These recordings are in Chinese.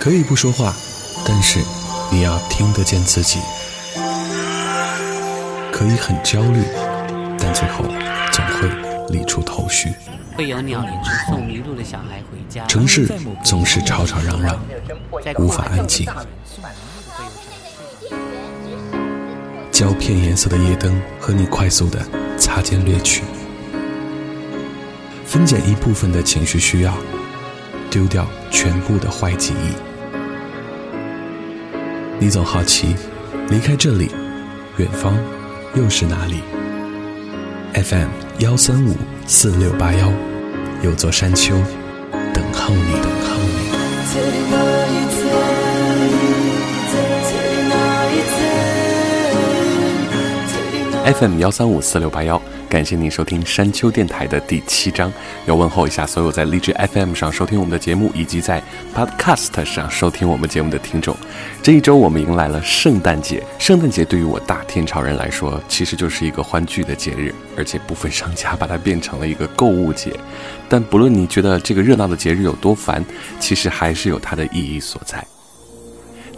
可以不说话，但是你要听得见自己。可以很焦虑，但最后总会理出头绪。会有鸟领送迷路的小孩回家。城市总是吵吵嚷嚷，无法安静。胶片颜色的夜灯和你快速的擦肩掠去，分拣一部分的情绪需要，丢掉全部的坏记忆。你总好奇，离开这里，远方又是哪里？FM 幺三五四六八幺，有座山丘等候你，等候你。FM 幺三五四六八幺。感谢您收听山丘电台的第七章，要问候一下所有在荔枝 FM 上收听我们的节目，以及在 Podcast 上收听我们节目的听众。这一周我们迎来了圣诞节，圣诞节对于我大天朝人来说，其实就是一个欢聚的节日，而且部分商家把它变成了一个购物节。但不论你觉得这个热闹的节日有多烦，其实还是有它的意义所在。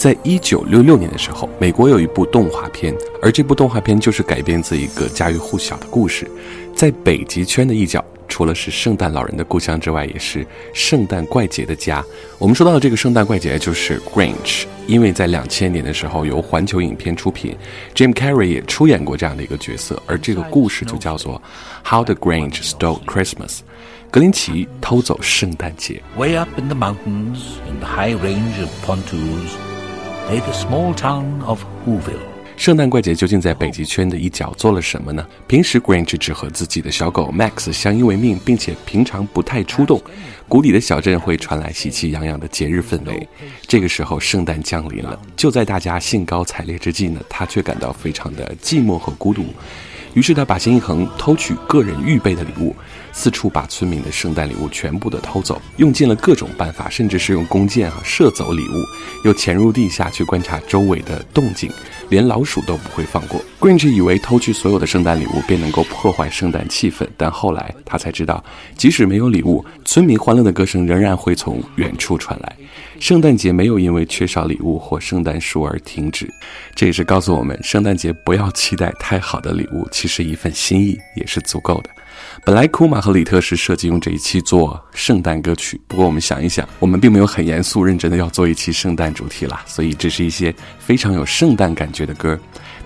在一九六六年的时候，美国有一部动画片，而这部动画片就是改编自一个家喻户晓的故事。在北极圈的一角，除了是圣诞老人的故乡之外，也是圣诞怪杰的家。我们说到的这个圣诞怪杰就是 Grinch，因为在两千年的时候由环球影片出品，Jim Carrey 也出演过这样的一个角色。而这个故事就叫做 How the Grinch Stole Christmas，格林奇偷走圣诞节。Way up in the mountains, in the high range of pontus Pontoos. The small town of Whoville。圣诞怪杰究竟在北极圈的一角做了什么呢？平时 Grinch 只和自己的小狗 Max 相依为命，并且平常不太出动。谷底的小镇会传来喜气洋洋的节日氛围。这个时候，圣诞降临了。就在大家兴高采烈之际呢，他却感到非常的寂寞和孤独。于是他把心一横，偷取个人预备的礼物。四处把村民的圣诞礼物全部的偷走，用尽了各种办法，甚至是用弓箭啊射走礼物，又潜入地下去观察周围的动静，连老鼠都不会放过。Grinch 以为偷去所有的圣诞礼物便能够破坏圣诞气氛，但后来他才知道，即使没有礼物，村民欢乐的歌声仍然会从远处传来。圣诞节没有因为缺少礼物或圣诞树而停止，这也是告诉我们，圣诞节不要期待太好的礼物，其实一份心意也是足够的。本来库玛和里特是设计用这一期做圣诞歌曲，不过我们想一想，我们并没有很严肃认真的要做一期圣诞主题啦，所以这是一些非常有圣诞感觉的歌。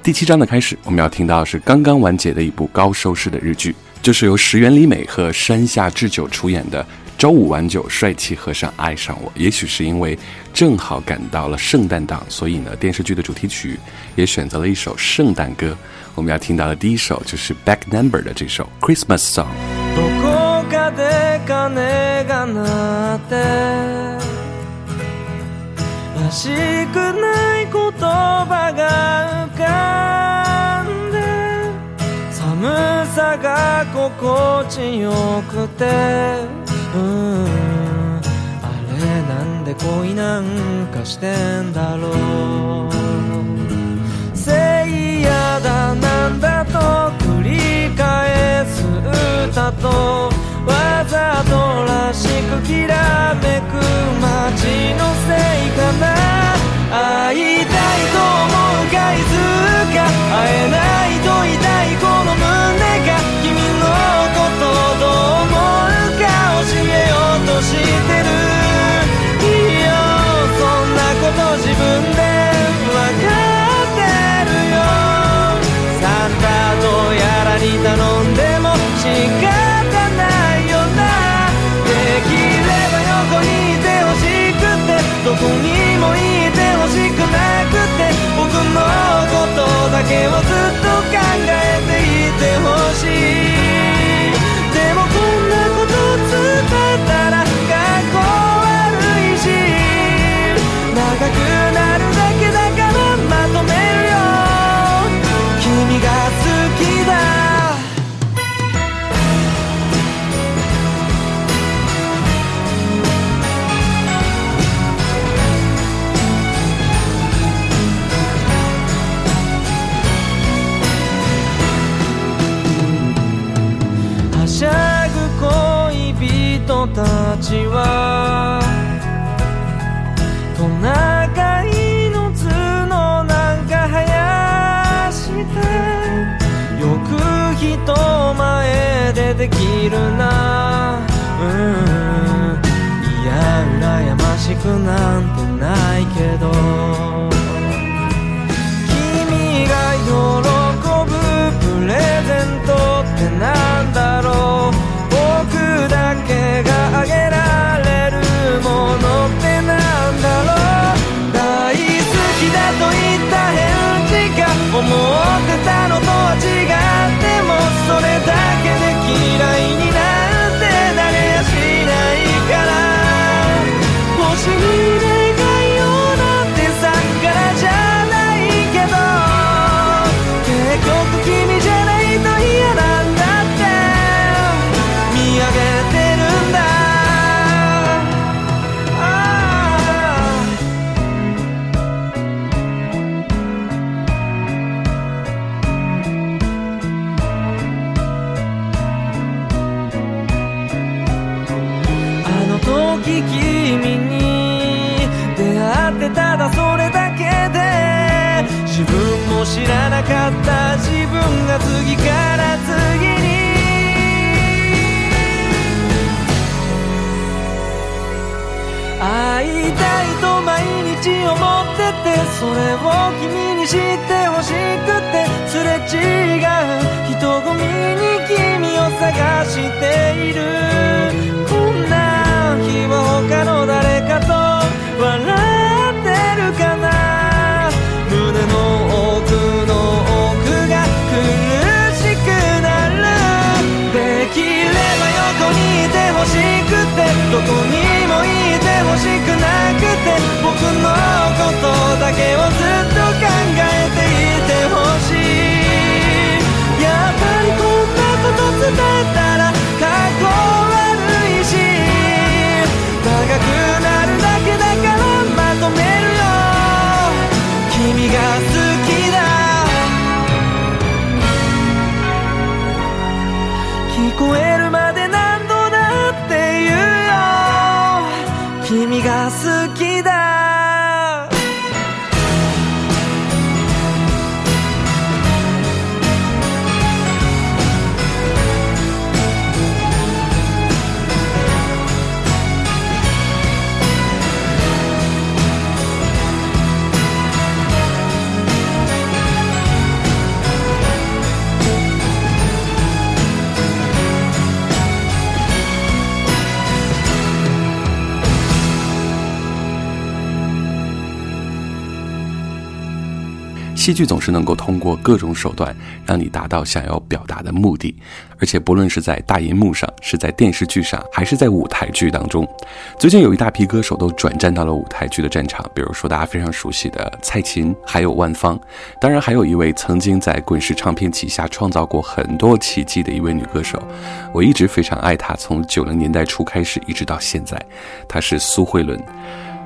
第七章的开始，我们要听到是刚刚完结的一部高收视的日剧，就是由石原里美和山下智久出演的《周五晚九帅气和尚爱上我》。也许是因为正好赶到了圣诞档，所以呢，电视剧的主题曲也选择了一首圣诞歌。我们要听到的第一首就是 Back Number 的这首 Christmas Song。どこかで鐘が鳴ってらしくない言葉が浮かんで寒さが心地よくてうんあれなんで恋なんかしてんだろうせいやだなんだと繰り返す歌とわざとらしくきらめく街のせいかな。会いたいと思うかいつか会えないと痛いこの胸が。どこにもいてほしくなくて僕のことだけを戏剧总是能够通过各种手段让你达到想要表达的目的，而且不论是在大银幕上，是在电视剧上，还是在舞台剧当中，最近有一大批歌手都转战到了舞台剧的战场，比如说大家非常熟悉的蔡琴，还有万芳，当然还有一位曾经在滚石唱片旗下创造过很多奇迹的一位女歌手，我一直非常爱她，从九零年代初开始一直到现在，她是苏慧伦。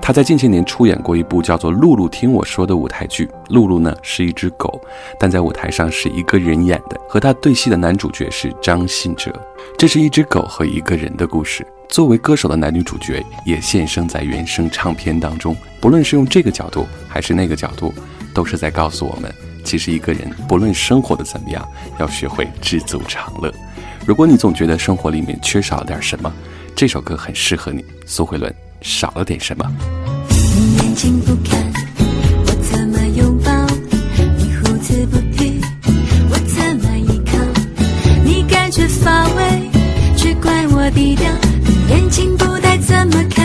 她在近些年出演过一部叫做《露露听我说》的舞台剧。露露呢是一只狗，但在舞台上是一个人演的。和她对戏的男主角是张信哲。这是一只狗和一个人的故事。作为歌手的男女主角也现身在原声唱片当中。不论是用这个角度还是那个角度，都是在告诉我们，其实一个人不论生活的怎么样，要学会知足常乐。如果你总觉得生活里面缺少点什么，这首歌很适合你。苏慧伦。少了点什么？你眼睛不看，我怎么拥抱？你胡子不剃，我怎么依靠？你感觉乏味，却怪我低调。你眼睛不带，怎么看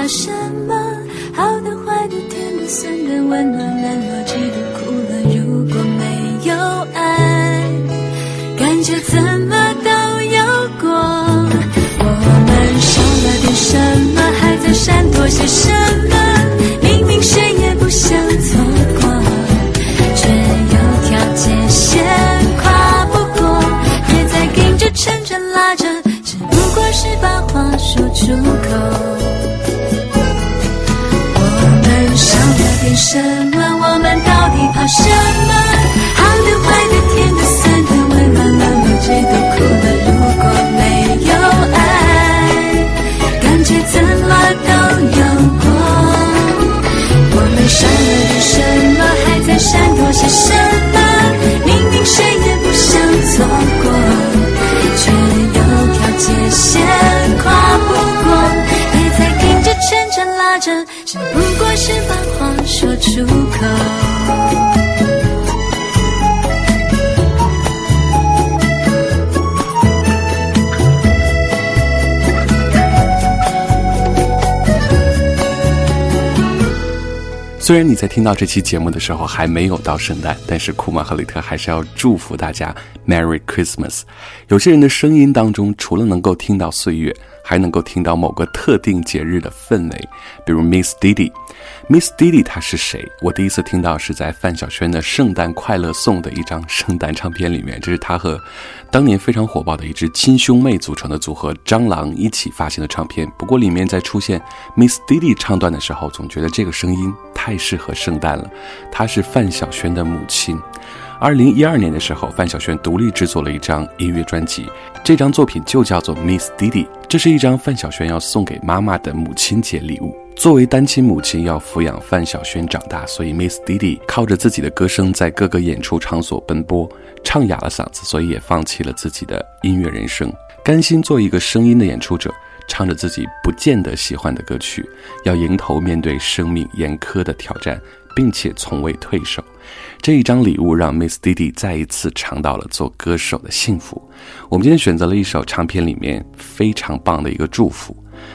怕什么？好的、坏的、甜的、酸的、温暖、冷落、虽然你在听到这期节目的时候还没有到圣诞，但是库玛和里特还是要祝福大家 Merry Christmas。有些人的声音当中，除了能够听到岁月，还能够听到某个特定节日的氛围，比如 Miss Didi。Miss Didi 她是谁？我第一次听到是在范晓萱的《圣诞快乐颂》的一张圣诞唱片里面，这是她和当年非常火爆的一支亲兄妹组成的组合蟑螂一起发行的唱片。不过里面在出现 Miss Didi 唱段的时候，总觉得这个声音太适合圣诞了。她是范晓萱的母亲。二零一二年的时候，范晓萱独立制作了一张音乐专辑，这张作品就叫做《Miss Didi》，这是一张范晓萱要送给妈妈的母亲节礼物。作为单亲母亲，要抚养范晓萱长大，所以 Miss Didi 靠着自己的歌声在各个演出场所奔波，唱哑了嗓子，所以也放弃了自己的音乐人生，甘心做一个声音的演出者，唱着自己不见得喜欢的歌曲，要迎头面对生命严苛的挑战，并且从未退守。这一张礼物让 Miss Didi 再一次尝到了做歌手的幸福。我们今天选择了一首唱片里面非常棒的一个祝福，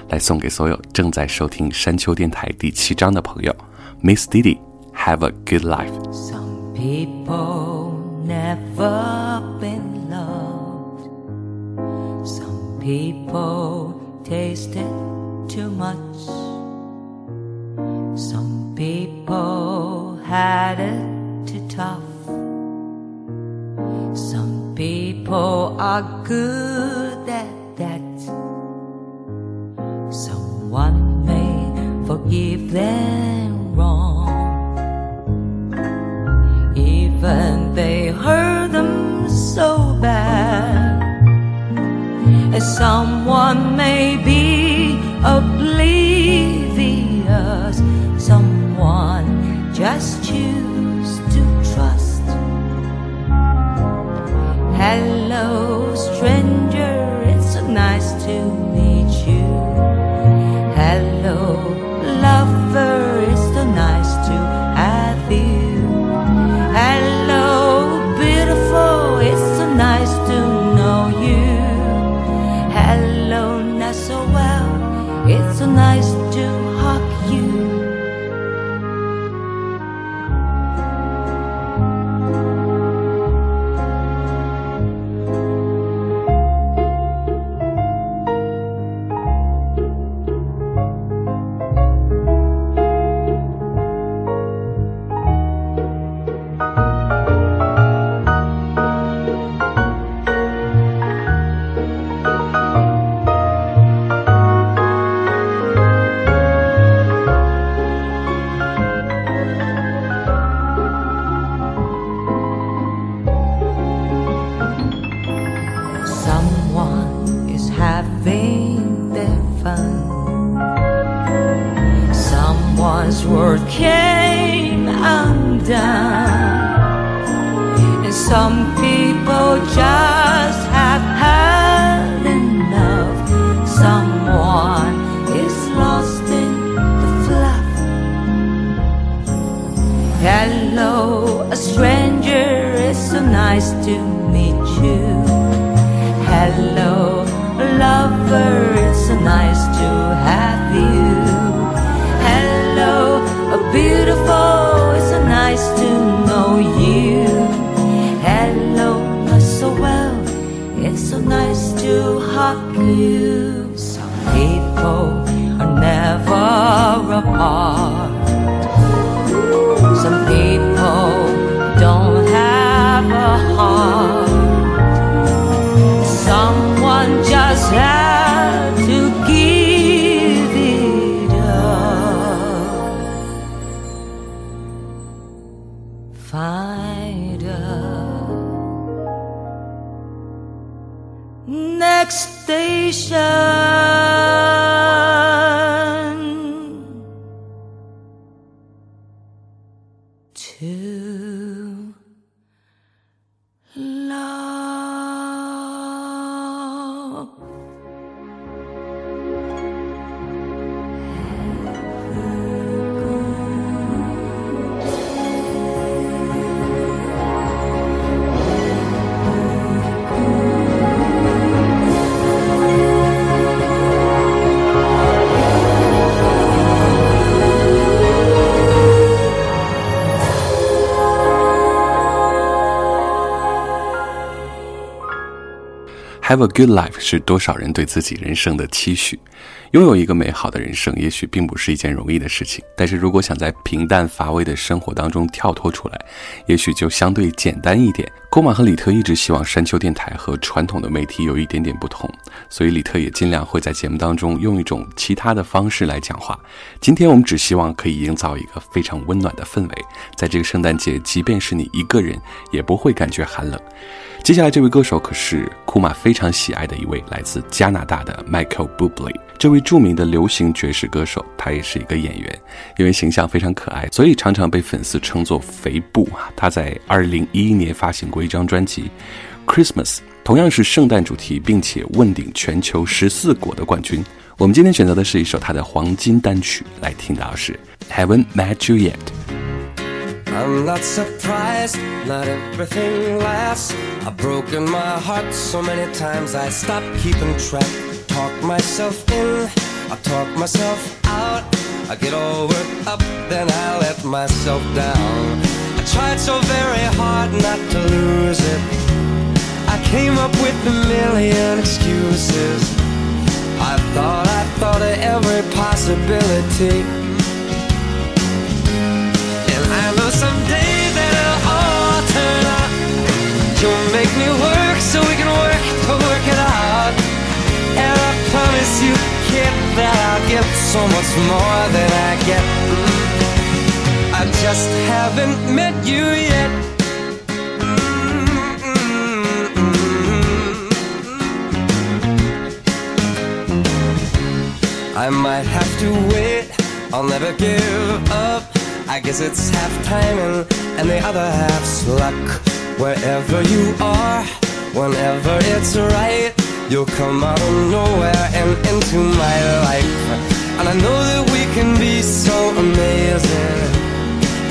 来送给所有正在收听山丘电台第七章的朋友。Miss Didi，Have a good life。Some people never been loved. Some people tasted too much. Some people had it are good at that. Someone may forgive them wrong. Even they hurt them so bad. As someone next station. Have a good life 是多少人对自己人生的期许。拥有一个美好的人生，也许并不是一件容易的事情。但是如果想在平淡乏味的生活当中跳脱出来，也许就相对简单一点。库玛和李特一直希望山丘电台和传统的媒体有一点点不同，所以李特也尽量会在节目当中用一种其他的方式来讲话。今天我们只希望可以营造一个非常温暖的氛围，在这个圣诞节，即便是你一个人，也不会感觉寒冷。接下来这位歌手可是库玛非常喜爱的一位来自加拿大的 Michael b u b l y。这位著名的流行爵士歌手，他也是一个演员，因为形象非常可爱，所以常常被粉丝称作“肥布”啊。他在2011年发行过一张专辑《Christmas》，同样是圣诞主题，并且问鼎全球十四国的冠军。我们今天选择的是一首他的黄金单曲，来听到是《Haven't Met You Yet》。I'm not surprised, not everything lasts. I've broken my heart so many times I stopped keeping track. Talk myself in, I talk myself out. I get all worked up, then I let myself down. I tried so very hard not to lose it. Came up with a million excuses. I thought I thought of every possibility. And I know someday that it'll all turn out. You'll make me work so we can work to work it out. And I promise you, kid, that I'll give so much more than I get. Mm. I just haven't met you yet. I might have to wait, I'll never give up. I guess it's half timing and the other half's luck. Wherever you are, whenever it's right, you'll come out of nowhere and into my life. And I know that we can be so amazing.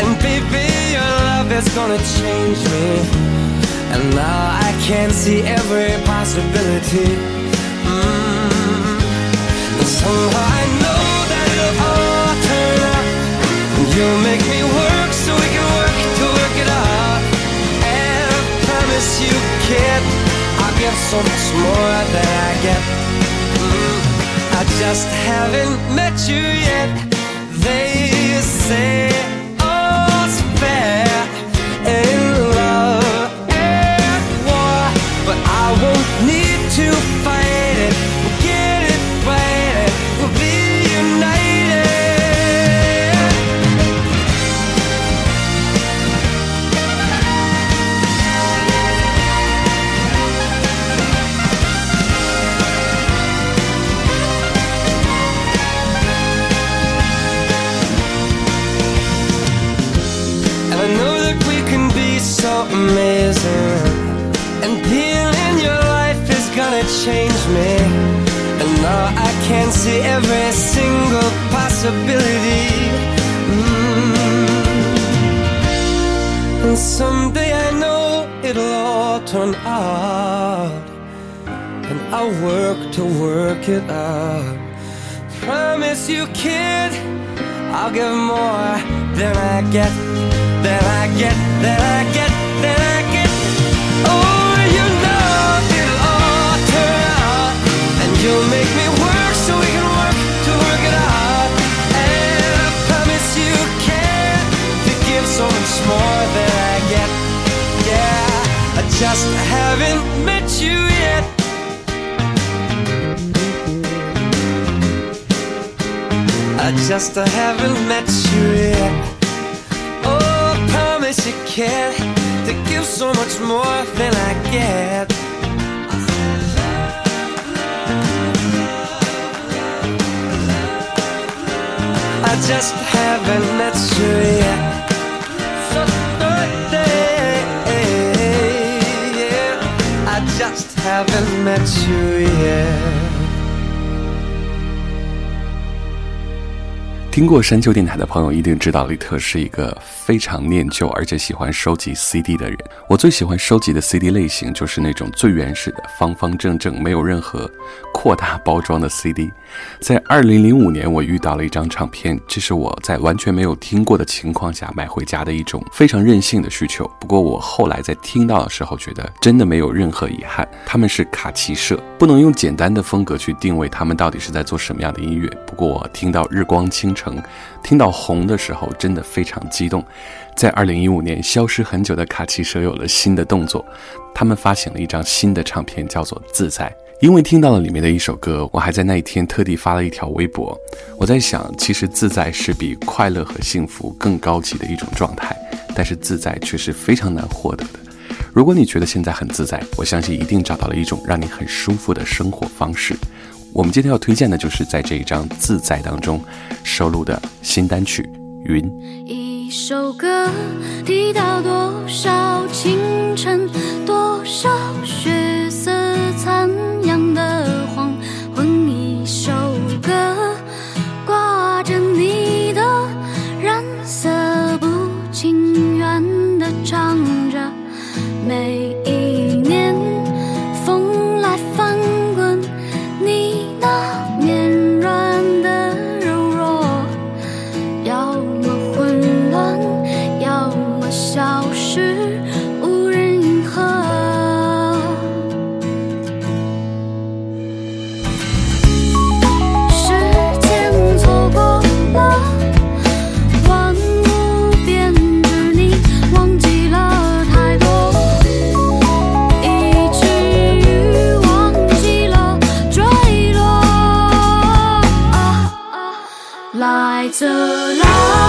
And baby, your love is gonna change me. And now I can see every possibility. Mm. So we can work to work it up I promise you kid I'll get so much more than I get. I just haven't met you yet. They say can see every single possibility. Mm. And someday I know it'll all turn out. And I'll work to work it up. Promise you, kid, I'll give more than I get, than I get, than I get, than I get. Just haven't met you yet. I just haven't met you yet. Oh, I promise you can't to give so much more than I get. I just haven't met you yet. Just haven't met you yet. 听过山丘电台的朋友一定知道，李特是一个非常念旧而且喜欢收集 CD 的人。我最喜欢收集的 CD 类型就是那种最原始的、方方正正、没有任何扩大包装的 CD。在2005年，我遇到了一张唱片，这是我在完全没有听过的情况下买回家的一种非常任性的需求。不过我后来在听到的时候，觉得真的没有任何遗憾。他们是卡奇社，不能用简单的风格去定位他们到底是在做什么样的音乐。不过我听到《日光倾城》，听到《红》的时候，真的非常激动。在2015年，消失很久的卡奇社有了新的动作，他们发行了一张新的唱片，叫做《自在》。因为听到了里面的一首歌，我还在那一天特地发了一条微博。我在想，其实自在是比快乐和幸福更高级的一种状态，但是自在却是非常难获得的。如果你觉得现在很自在，我相信一定找到了一种让你很舒服的生活方式。我们今天要推荐的就是在这一张《自在》当中收录的新单曲《云》。一首歌提到多少清晨，多少血色残 so long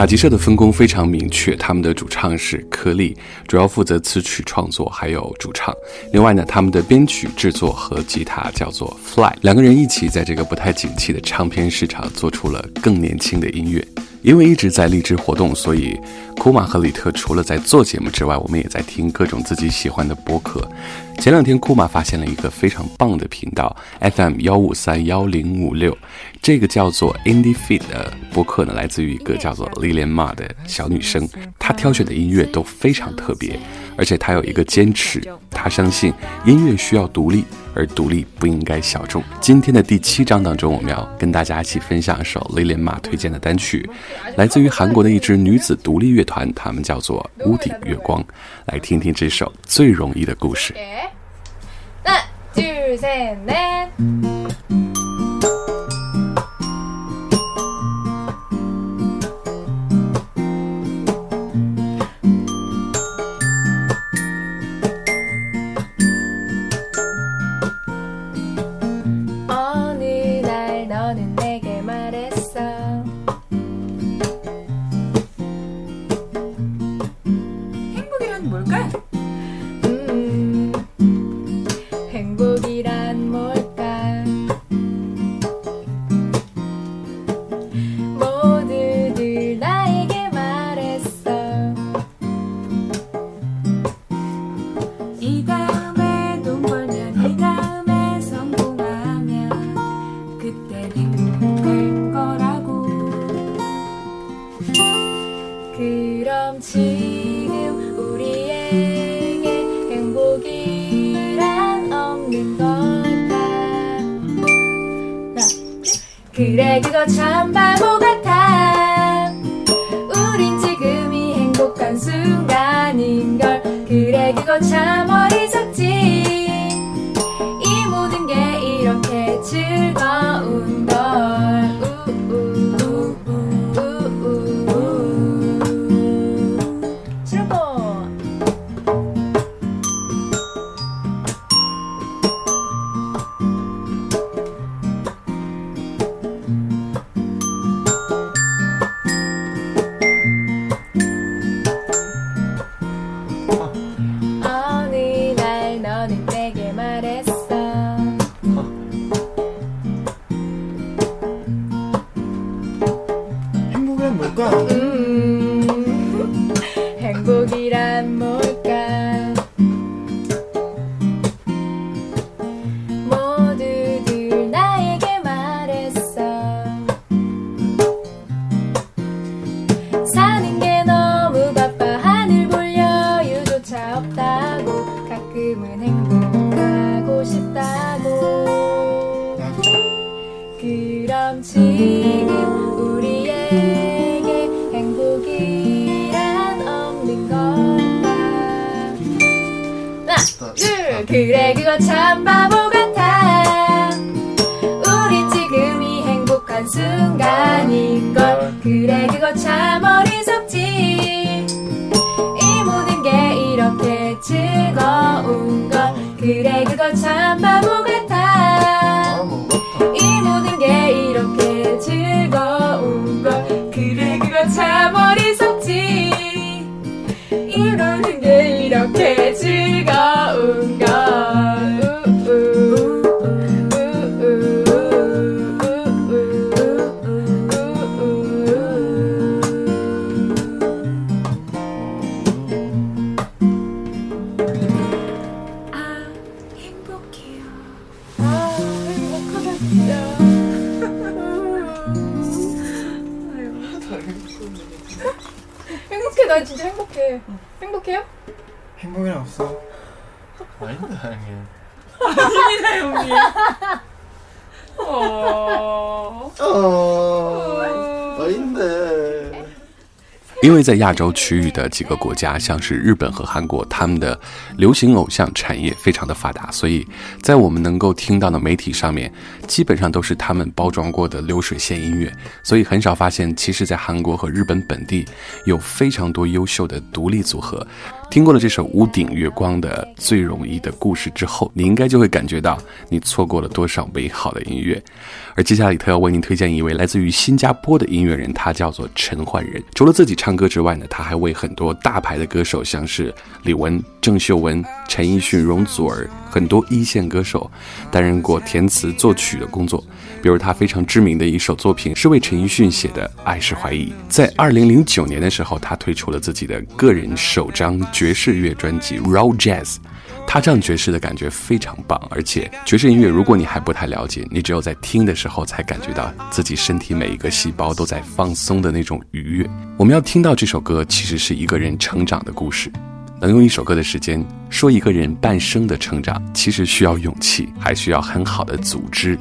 卡吉社的分工非常明确，他们的主唱是颗粒，主要负责词曲创作，还有主唱。另外呢，他们的编曲制作和吉他叫做 Fly，两个人一起在这个不太景气的唱片市场做出了更年轻的音乐。因为一直在荔枝活动，所以库玛和李特除了在做节目之外，我们也在听各种自己喜欢的播客。前两天库玛发现了一个非常棒的频道 FM 幺五三幺零五六，这个叫做 Indie Feed 的播客呢，来自于一个叫做 Lilian Ma 的小女生，她挑选的音乐都非常特别，而且她有一个坚持，她相信音乐需要独立。而独立不应该小众。今天的第七章当中，我们要跟大家一起分享一首 Lilian 马推荐的单曲，来自于韩国的一支女子独立乐团，他们叫做屋顶月光。来听听这首最容易的故事。하나둘셋넷 在亚洲区域的几个国家，像是日本和韩国，他们的流行偶像产业非常的发达，所以在我们能够听到的媒体上面，基本上都是他们包装过的流水线音乐，所以很少发现，其实，在韩国和日本本地有非常多优秀的独立组合。听过了这首《屋顶月光》的最容易的故事之后，你应该就会感觉到你错过了多少美好的音乐。而接下来，特要为您推荐一位来自于新加坡的音乐人，他叫做陈焕仁。除了自己唱歌之外呢，他还为很多大牌的歌手，像是李玟、郑秀文、陈奕迅、容祖儿，很多一线歌手担任过填词作曲的工作。比如他非常知名的一首作品是为陈奕迅写的《爱是怀疑》。在二零零九年的时候，他推出了自己的个人首张爵士乐专辑《Raw Jazz》。他唱爵士的感觉非常棒，而且爵士音乐，如果你还不太了解，你只有在听的时候才感觉到自己身体每一个细胞都在放松的那种愉悦。我们要听到这首歌，其实是一个人成长的故事。能用一首歌的时间说一个人半生的成长，其实需要勇气，还需要很好的组织。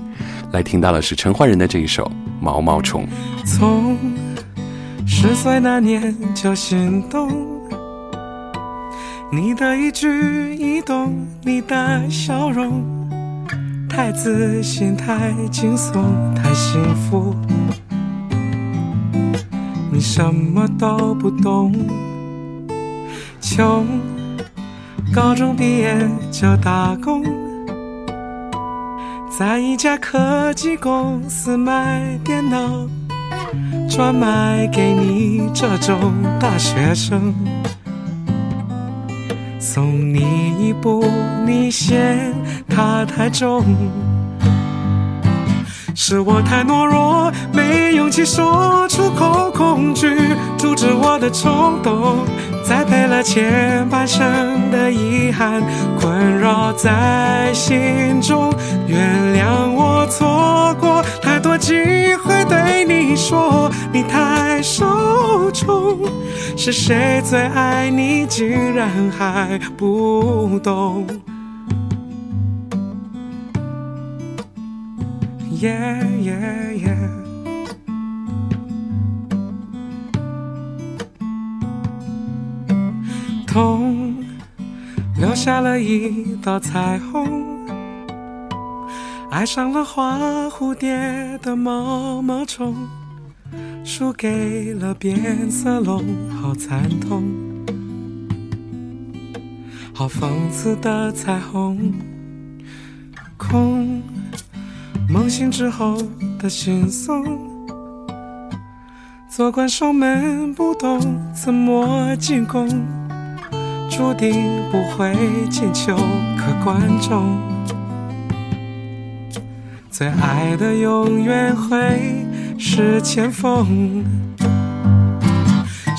来听到的是陈奂仁的这一首《毛毛虫》。从十岁那年就心动。你的一举一动，你的笑容，太自信，太轻松，太幸福。你什么都不懂，穷，高中毕业就打工，在一家科技公司卖电脑，专卖给你这种大学生。送你一步，你嫌它太重，是我太懦弱，没勇气说出口，恐惧阻止我的冲动，栽培了前半生的遗憾，困扰在心中。原谅我错过太多机会对你说，你太受宠。是谁最爱你，竟然还不懂？Yeah yeah yeah。痛，留下了一道彩虹，爱上了花蝴蝶的毛毛虫。输给了变色龙，好惨痛，好讽刺的彩虹，空，梦醒之后的心松，做关守门不懂怎么进攻，注定不会进球，可观众。最爱的永远会。是前锋，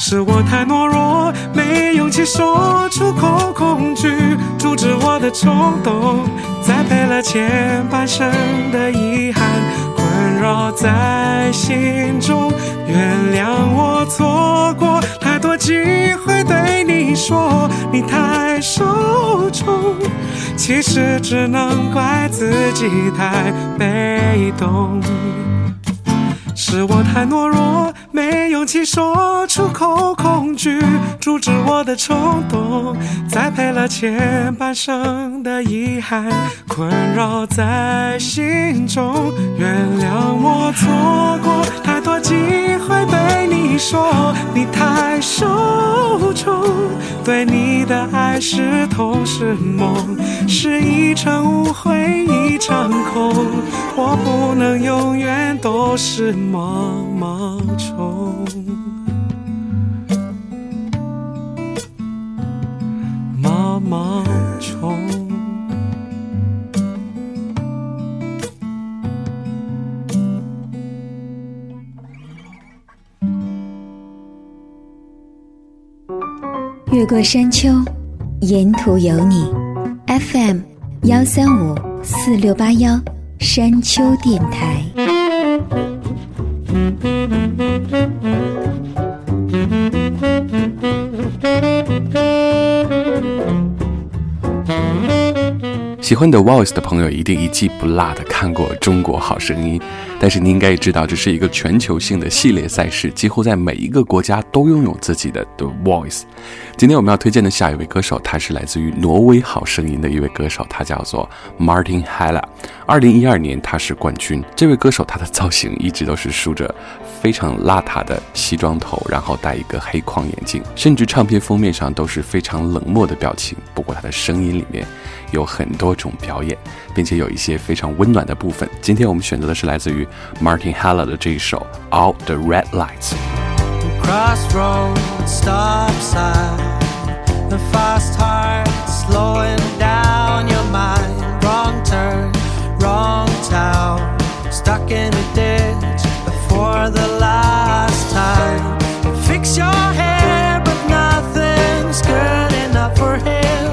是我太懦弱，没勇气说出口，恐惧阻止我的冲动，栽培了前半生的遗憾，困扰在心中。原谅我错过太多机会对你说，你太受宠，其实只能怪自己太被动。是我太懦弱，没勇气说出口，恐惧阻止我的冲动，栽培了前半生的遗憾，困扰在心中。原谅我错过太多机会对你说，你太受宠，对你的爱是痛是梦，是一场误会一场空，我不能永远都是梦。毛毛虫，毛毛虫。越过山丘，沿途有你。FM 幺三五四六八幺，山丘电台。Thank you. 喜欢 The Voice 的朋友一定一季不落的看过《中国好声音》，但是你应该也知道，这是一个全球性的系列赛事，几乎在每一个国家都拥有自己的 The Voice。今天我们要推荐的下一位歌手，他是来自于挪威好声音的一位歌手，他叫做 Martin Hella。二零一二年他是冠军。这位歌手他的造型一直都是梳着非常邋遢的西装头，然后戴一个黑框眼镜，甚至唱片封面上都是非常冷漠的表情。不过他的声音里面有很多种表演，并且有一些非常温暖的部分。今天我们选择的是来自于 Martin h e l l e r 的这一首 All the Red Lights。Crossroads, stop sign, the fast heart slowing down your mind. Wrong turn, wrong town, stuck in a ditch before the last time. Fix your hair, but nothing's good enough for him.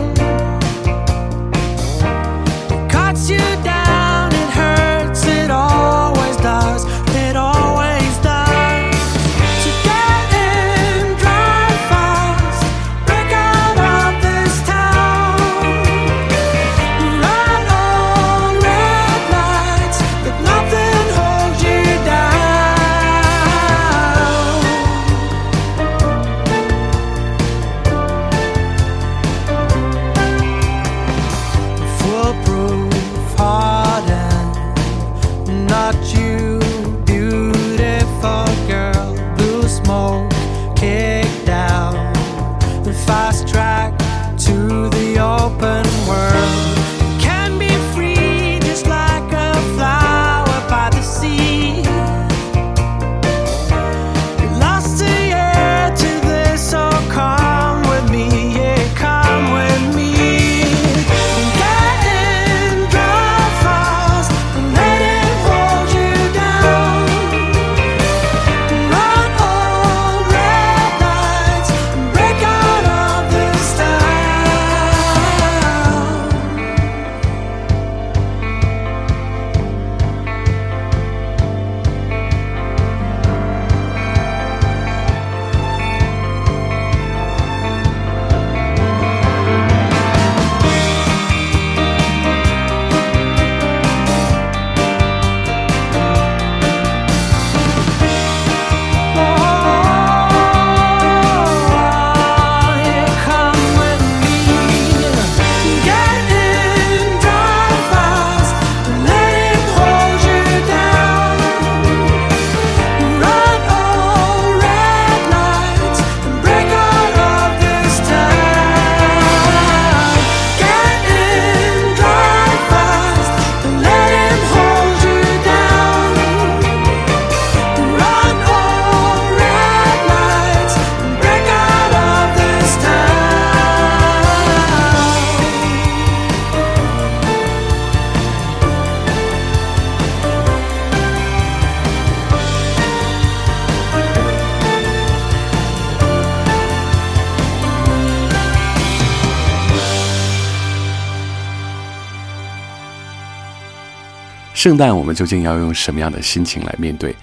圣诞我们究竟要用什么样的心情来面对？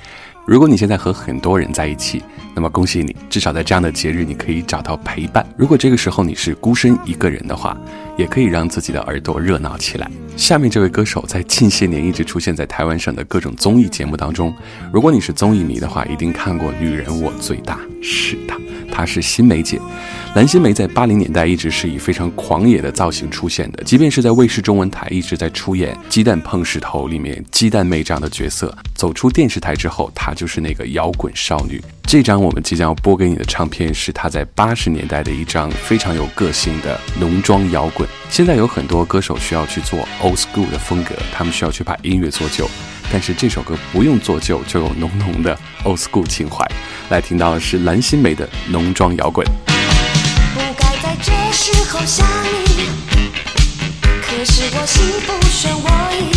如果你现在和很多人在一起，那么恭喜你，至少在这样的节日你可以找到陪伴。如果这个时候你是孤身一个人的话，也可以让自己的耳朵热闹起来。下面这位歌手在近些年一直出现在台湾省的各种综艺节目当中。如果你是综艺迷的话，一定看过《女人我最大》。是的，她是新梅姐。蓝心湄在八零年代一直是以非常狂野的造型出现的，即便是在卫视中文台一直在出演《鸡蛋碰石头》里面鸡蛋妹这样的角色。走出电视台之后，她就是那个摇滚少女。这张我们即将要播给你的唱片是她在八十年代的一张非常有个性的浓妆摇滚。现在有很多歌手需要去做 old school 的风格，他们需要去把音乐做旧，但是这首歌不用做旧，就有浓浓的 old school 情怀。来听到的是蓝心湄的浓妆摇滚。不该在这时候想你，可是我心不旋我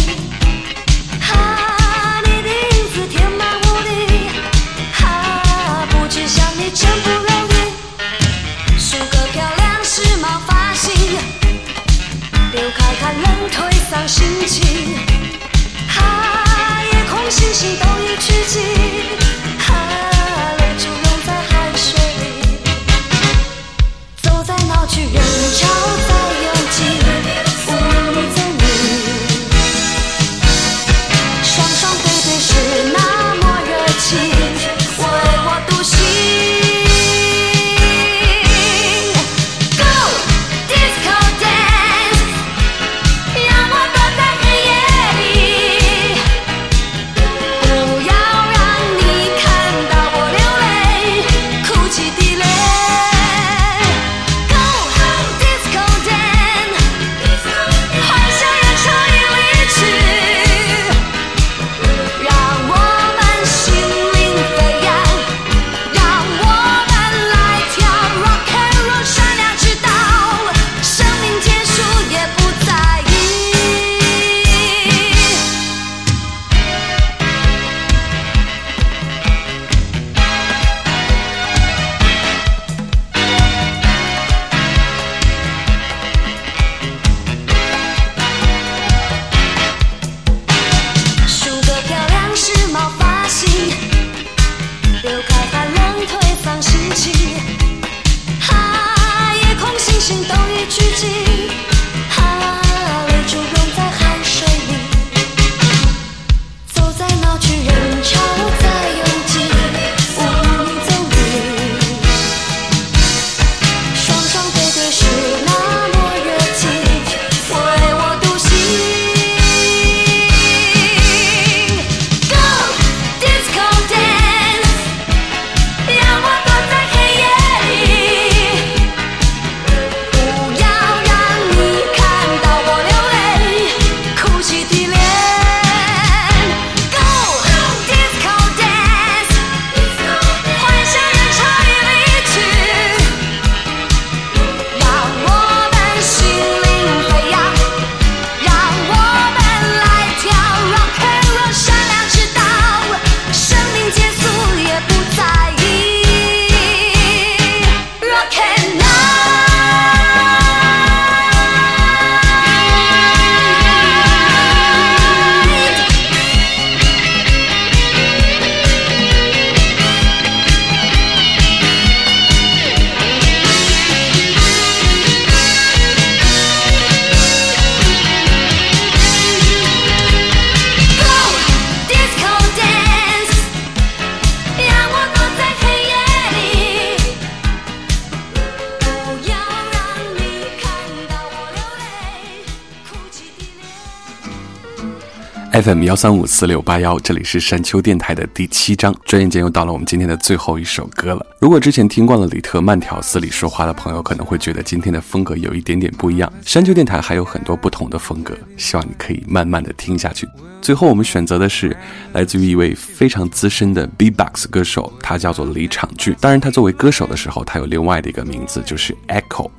FM 幺三五四六八幺，这里是山丘电台的第七章。转眼间又到了我们今天的最后一首歌了。如果之前听惯了李特慢条斯理说话的朋友，可能会觉得今天的风格有一点点不一样。山丘电台还有很多不同的风格，希望你可以慢慢的听下去。最后我们选择的是来自于一位非常资深的 B-box 歌手，他叫做李场俊。当然，他作为歌手的时候，他有另外的一个名字，就是 Echo。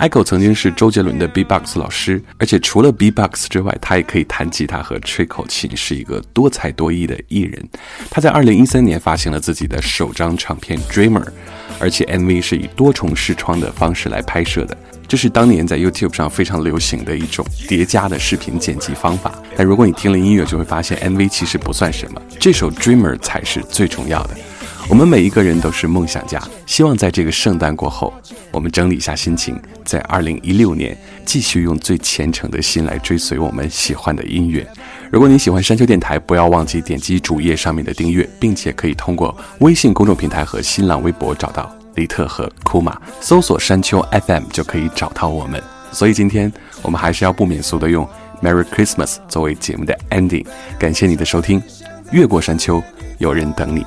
Echo 曾经是周杰伦的 B-box 老师，而且除了 B-box 之外，他也可以弹吉他和吹口琴，是一个多才多艺的艺人。他在2013年发行了自己的首张唱片《Dreamer》，而且 MV 是以多重视窗的方式来拍摄的，这是当年在 YouTube 上非常流行的一种叠加的视频剪辑方法。但如果你听了音乐，就会发现 MV 其实不算什么，这首《Dreamer》才是最重要的。我们每一个人都是梦想家，希望在这个圣诞过后，我们整理一下心情，在二零一六年继续用最虔诚的心来追随我们喜欢的音乐。如果你喜欢山丘电台，不要忘记点击主页上面的订阅，并且可以通过微信公众平台和新浪微博找到李特和库玛，搜索山丘 FM 就可以找到我们。所以今天我们还是要不免俗的用 Merry Christmas 作为节目的 ending。感谢你的收听，越过山丘，有人等你。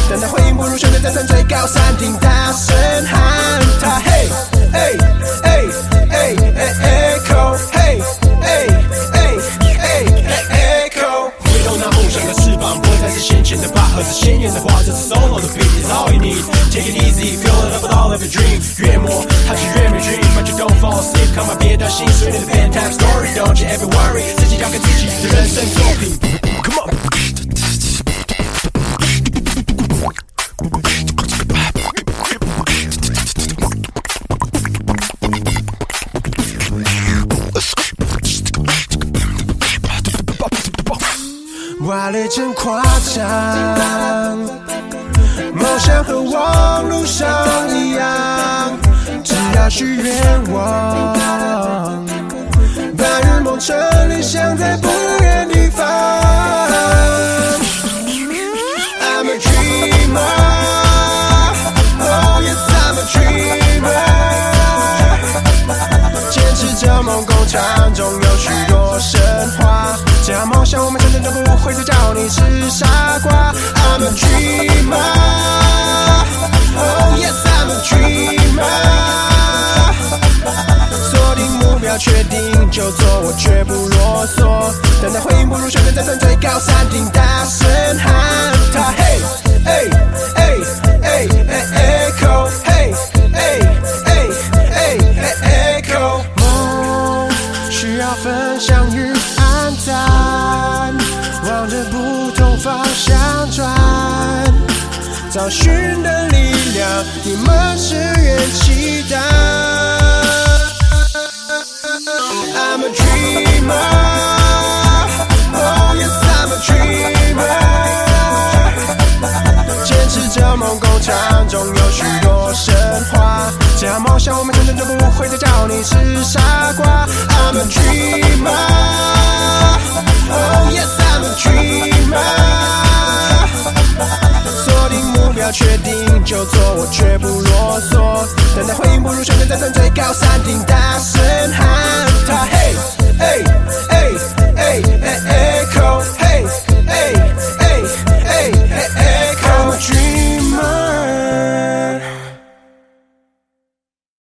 等待回应不如选择在山最高山顶大声喊他，嘿，哎哎哎哎，echo，嘿，哎哎哎哎，echo。挥动那梦想的翅膀，不会再是先前的疤，而是鲜艳的花。这是 solo 的 beat is all you need. Take it easy, fill it up with all of your dream. 越磨它是越没 dream, but you don't fall asleep. Come on，别担心，随你的 bedtime story. Don't you ever worry，自己交给自己的人生作品。真夸张，梦想和网路上一样，只要许愿望，白日梦成理想在不远地方。I'm a dreamer, oh yes I'm a dreamer。坚持着梦工厂中有许多只要梦想我们真正就不会再叫你是傻瓜。I'm a dreamer, oh yes I'm a dreamer。锁定目标，确定就做，我绝不啰嗦。等待回应不如选择在山最高山顶大声喊他，嘿，哎哎哎寻的力量，你们是元气弹。I'm a dreamer, oh yes I'm a dreamer。坚持着梦工厂中有许多神话，只要梦想我们真正就不会再叫你是傻瓜。I'm a dreamer, oh yes I'm a dreamer。目标确定就做，我绝不啰嗦。等待回应不如选择登上最高山顶，大声喊他嘿，哎哎哎哎哎。